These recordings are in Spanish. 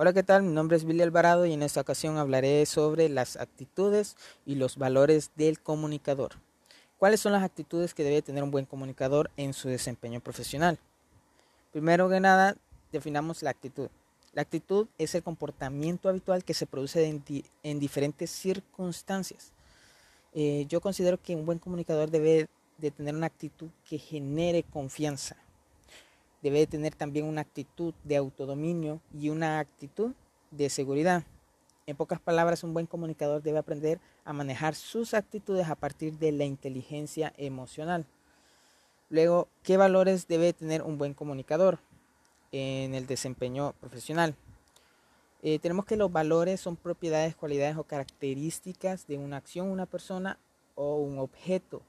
Hola, ¿qué tal? Mi nombre es Billy Alvarado y en esta ocasión hablaré sobre las actitudes y los valores del comunicador. ¿Cuáles son las actitudes que debe tener un buen comunicador en su desempeño profesional? Primero que nada, definamos la actitud. La actitud es el comportamiento habitual que se produce en, diferentes circunstancias. Eh, yo considero que un buen comunicador debe de tener una actitud que genere confianza, debe tener también una actitud de autodominio y una actitud de seguridad. En pocas palabras, un buen comunicador debe aprender a manejar sus actitudes a partir de la inteligencia emocional. Luego, ¿qué valores debe tener un buen comunicador en el desempeño profesional? Eh, tenemos que los valores son propiedades, cualidades o características de una acción, una persona o un objeto,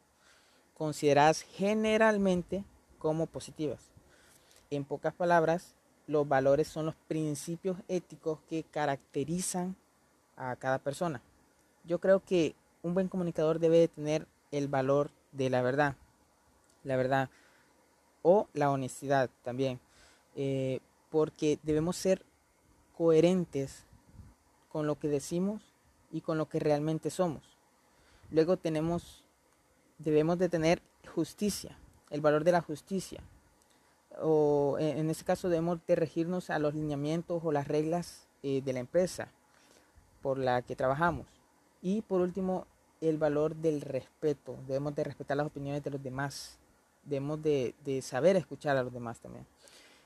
consideradas generalmente como positivas. En pocas palabras, los valores son los principios éticos que caracterizan a cada persona. Yo creo que un buen comunicador debe tener el valor de la verdad, la verdad o la honestidad también, eh, porque debemos ser coherentes con lo que decimos y con lo que realmente somos. Luego tenemos, debemos de tener justicia, el valor de la justicia o en este caso debemos de regirnos a los lineamientos o las reglas eh, de la empresa por la que trabajamos. Y por último, el valor del respeto. Debemos de respetar las opiniones de los demás. Debemos de, saber escuchar a los demás también.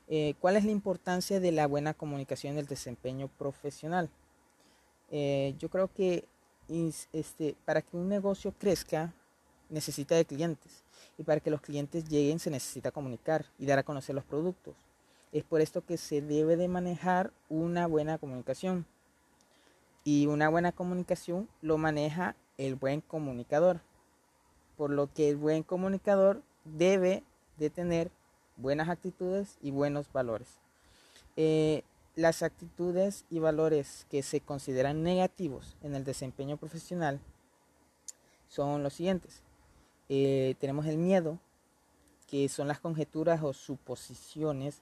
Eh, ¿Cuál es la importancia de la buena comunicación en el desempeño profesional? Eh, yo creo que este, para que un negocio crezca necesita de clientes y para que los clientes lleguen se necesita comunicar y dar a conocer los productos. Es por esto que se debe de manejar una buena comunicación. Y una buena comunicación lo maneja el buen comunicador. Por lo que el buen comunicador debe de tener buenas actitudes y buenos valores. Eh, las actitudes y valores que se consideran negativos en el desempeño profesional son los siguientes. Eh, tenemos el miedo, que son las conjeturas o suposiciones.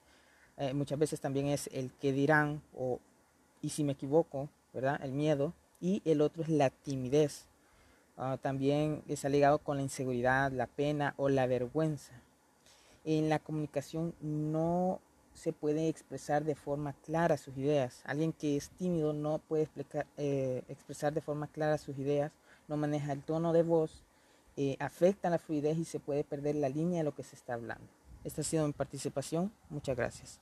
Eh, muchas veces también es el que dirán o y si me equivoco, ¿verdad? El miedo. Y el otro es la timidez. Ah, también está ligado con la inseguridad, la pena o la vergüenza. En la comunicación no se puede expresar de forma clara sus ideas. Alguien que es tímido no puede eh, expresar de forma clara sus ideas, no maneja el tono de voz eh, afecta la fluidez y se puede perder la línea de lo que se está hablando. Esta ha sido mi participación. Muchas gracias.